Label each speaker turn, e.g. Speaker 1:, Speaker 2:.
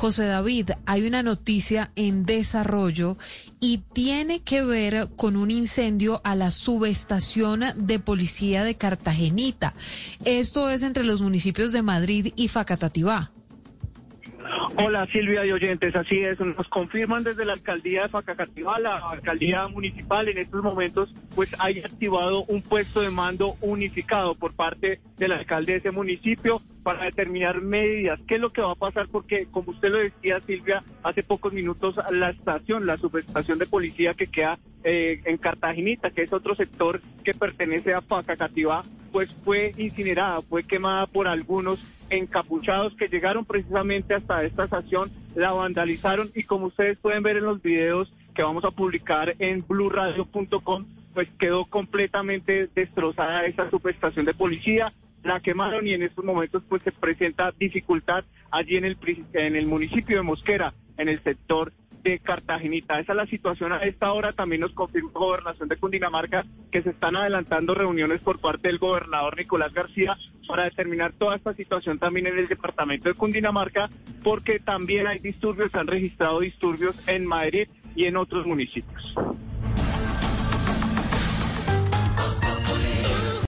Speaker 1: José David, hay una noticia en desarrollo y tiene que ver con un incendio a la subestación de policía de Cartagenita. Esto es entre los municipios de Madrid y Facatativá.
Speaker 2: Hola Silvia y oyentes, así es, nos confirman desde la alcaldía de Facacativá, la alcaldía municipal en estos momentos, pues hay activado un puesto de mando unificado por parte del alcalde de ese municipio para determinar medidas. ¿Qué es lo que va a pasar? Porque, como usted lo decía, Silvia, hace pocos minutos la estación, la subestación de policía que queda eh, en Cartaginita, que es otro sector que pertenece a Facacativá, pues fue incinerada, fue quemada por algunos encapuchados que llegaron precisamente hasta esta estación, la vandalizaron y como ustedes pueden ver en los videos que vamos a publicar en blurradio.com, pues quedó completamente destrozada esa subestación de policía, la quemaron y en estos momentos pues se presenta dificultad allí en el, en el municipio de Mosquera, en el sector de Cartagenita. Esa es la situación a esta hora. También nos confirma Gobernación de Cundinamarca que se están adelantando reuniones por parte del gobernador Nicolás García para determinar toda esta situación también en el departamento de Cundinamarca, porque también hay disturbios, se han registrado disturbios en Madrid y en otros municipios.